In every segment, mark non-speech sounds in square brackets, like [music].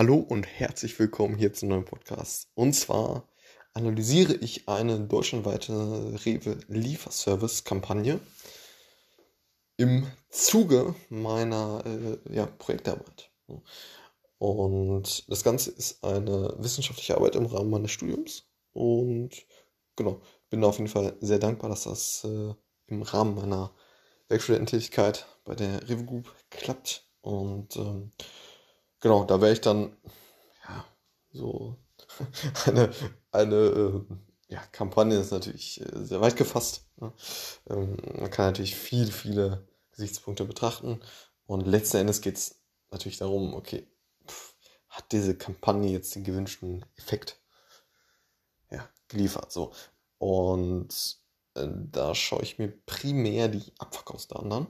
Hallo und herzlich willkommen hier zum neuen Podcast. Und zwar analysiere ich eine deutschlandweite Rewe-Lieferservice-Kampagne im Zuge meiner äh, ja, Projektarbeit. Und das Ganze ist eine wissenschaftliche Arbeit im Rahmen meines Studiums. Und genau, bin auf jeden Fall sehr dankbar, dass das äh, im Rahmen meiner Werkstudententätigkeit bei der Rewe Group klappt. Und ähm, genau, da wäre ich dann, ja, so [laughs] eine, eine äh, ja, Kampagne ist natürlich äh, sehr weit gefasst. Ne? Ähm, man kann natürlich viele, viele Gesichtspunkte betrachten. Und letzten Endes geht es natürlich darum, okay, hat diese Kampagne jetzt den gewünschten Effekt ja, geliefert? So. Und äh, da schaue ich mir primär die Abverkaufsdaten an.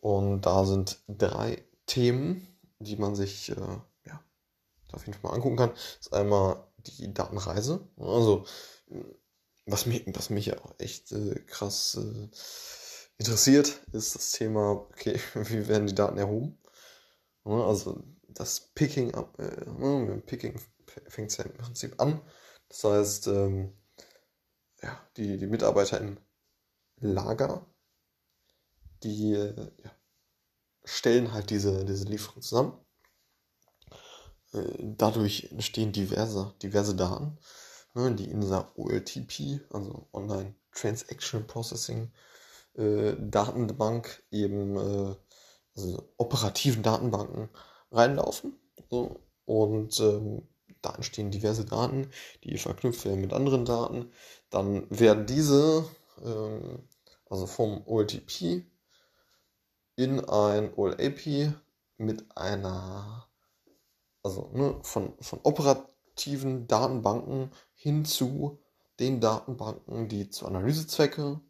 Und da sind drei Themen, die man sich äh, ja, auf jeden Fall mal angucken kann. Ist einmal die Datenreise. Also, was mich, was mich ja auch echt äh, krass äh, interessiert, ist das Thema, okay, [laughs] wie werden die Daten erhoben? also, das Picking, äh, mit dem Picking fängt es ja im Prinzip an. Das heißt, ähm, ja, die, die Mitarbeiter im Lager, die äh, ja, stellen halt diese, diese Lieferung zusammen. Äh, dadurch entstehen diverse, diverse Daten, ne, die in dieser OLTP, also Online Transaction Processing äh, Datenbank eben, äh, also operativen Datenbanken reinlaufen. So. Und ähm, da entstehen diverse Daten, die verknüpft werden mit anderen Daten. Dann werden diese, ähm, also vom OLTP in ein OLAP mit einer, also ne, von, von operativen Datenbanken hin zu den Datenbanken, die zu Analysezwecke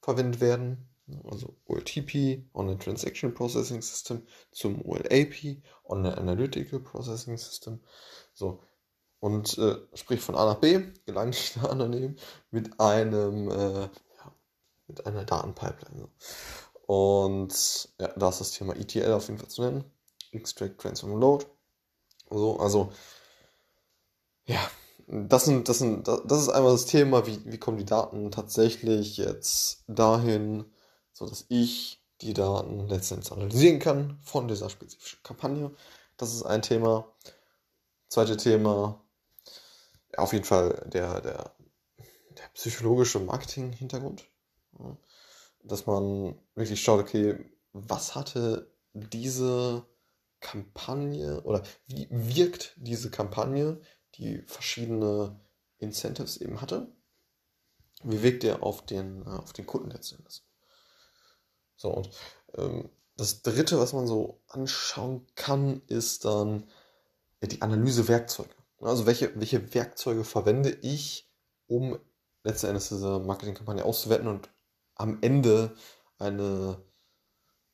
verwendet werden. Also OLTP, Online Transaction Processing System, zum OLAP, Online Analytical Processing System. So, und äh, sprich von A nach B gelangt die Daten mit einem, äh, mit einer Datenpipeline. Und ja, da ist das Thema ETL auf jeden Fall zu nennen. Extract, Transform, Load. So, also, ja, das, sind, das, sind, das ist einmal das Thema, wie, wie kommen die Daten tatsächlich jetzt dahin, sodass ich die Daten letztendlich analysieren kann von dieser spezifischen Kampagne. Das ist ein Thema. Zweite Thema, auf jeden Fall der, der, der psychologische Marketing-Hintergrund dass man wirklich schaut, okay, was hatte diese Kampagne oder wie wirkt diese Kampagne, die verschiedene Incentives eben hatte? Wie wirkt der auf den, äh, auf den Kunden letztendlich? So, und ähm, das dritte, was man so anschauen kann, ist dann die Analysewerkzeuge. Also welche, welche Werkzeuge verwende ich, um letzten Endes diese Marketingkampagne auszuwerten und am Ende eine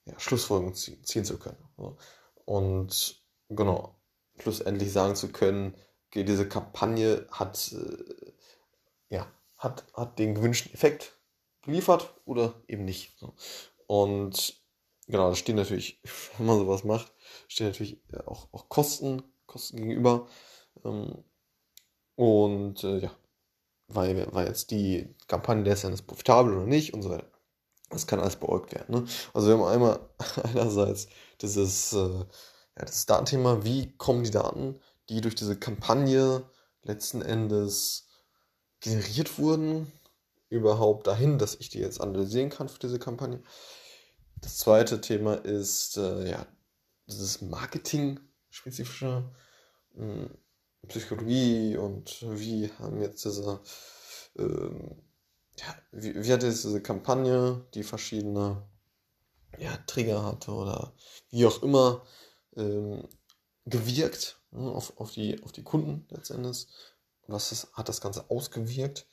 ja, Schlussfolgerung ziehen zu können. Und genau, schlussendlich sagen zu können, okay, diese Kampagne hat, äh, ja, hat, hat den gewünschten Effekt geliefert oder eben nicht. Und genau, da stehen natürlich, [laughs] wenn man sowas macht, stehen natürlich auch, auch Kosten, Kosten gegenüber. Ähm, und äh, ja, weil, weil jetzt die Kampagne letztendlich profitabel oder nicht und so weiter. Das kann alles beäugt werden. Ne? Also wir haben einmal [laughs] einerseits dieses, äh, ja, das Datenthema, wie kommen die Daten, die durch diese Kampagne letzten Endes generiert wurden, überhaupt dahin, dass ich die jetzt analysieren kann für diese Kampagne. Das zweite Thema ist äh, ja dieses Marketing-spezifische hm, Psychologie und wie haben jetzt diese, ähm, ja, wie, wie hat jetzt diese Kampagne, die verschiedene ja, Trigger hatte oder wie auch immer ähm, gewirkt ne, auf, auf, die, auf die Kunden letztendlich. Was ist, hat das Ganze ausgewirkt?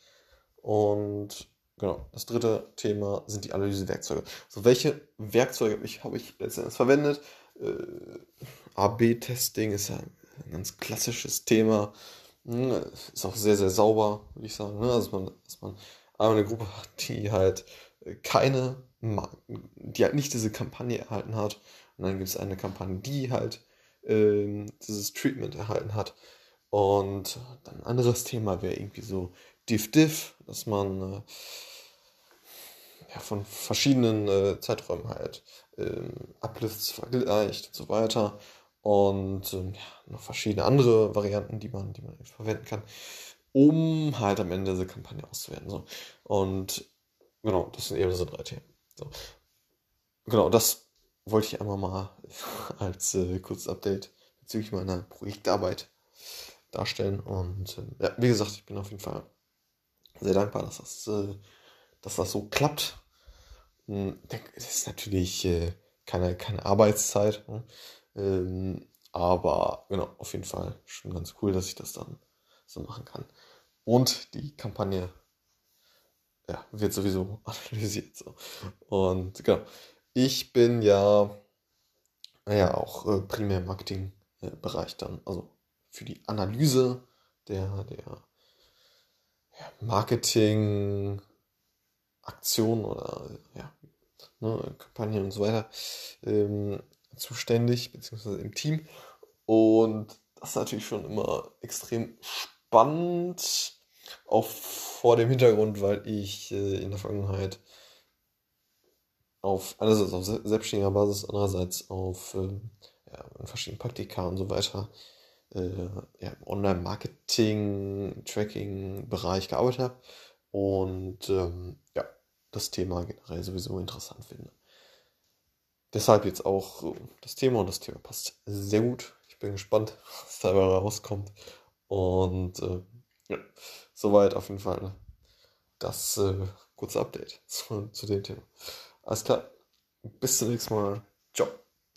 Und genau, das dritte Thema sind die Analysewerkzeuge. So, welche Werkzeuge habe ich, hab ich letztendlich verwendet? Äh, AB-Testing ist ja ein ganz klassisches Thema. Hm, ist auch sehr, sehr sauber, würde ich sagen. Ne? Also, man, dass man einmal eine Gruppe hat, die halt keine, die halt nicht diese Kampagne erhalten hat. Und dann gibt es eine Kampagne, die halt ähm, dieses Treatment erhalten hat. Und dann ein anderes Thema wäre irgendwie so Diff-Diff, dass man äh, ja, von verschiedenen äh, Zeiträumen halt ähm, Uplifts vergleicht und so weiter. Und ähm, ja, noch verschiedene andere Varianten, die man, die man verwenden kann, um halt am Ende diese Kampagne auszuwerten. So. Und genau, das sind eben so drei Themen. So. Genau, das wollte ich einmal mal [laughs] als äh, kurzes Update bezüglich meiner Projektarbeit darstellen. Und äh, ja, wie gesagt, ich bin auf jeden Fall sehr dankbar, dass das, äh, dass das so klappt. Hm, das ist natürlich äh, keine, keine Arbeitszeit. Ne? Ähm, aber genau, auf jeden Fall schon ganz cool, dass ich das dann so machen kann. Und die Kampagne ja, wird sowieso [laughs] analysiert. So. Und genau, ich bin ja, ja auch äh, primär im Marketingbereich dann, also für die Analyse der, der ja, Marketing Aktion oder ja, ne, Kampagnen und so weiter ähm, zuständig, beziehungsweise im Team. Und das ist natürlich schon immer extrem spannend, auch vor dem Hintergrund, weil ich äh, in der Vergangenheit auf einerseits auf selbstständiger Basis, andererseits auf äh, ja, verschiedenen Praktika und so weiter äh, ja, Online-Marketing, Tracking-Bereich gearbeitet habe und ähm, ja, das Thema generell sowieso interessant finde. Deshalb jetzt auch das Thema und das Thema passt sehr gut. Ich bin gespannt, was dabei rauskommt. Und äh, ja, soweit auf jeden Fall das äh, kurze Update [laughs] zu, zu dem Thema. Alles klar, bis zum nächsten Mal. Ciao.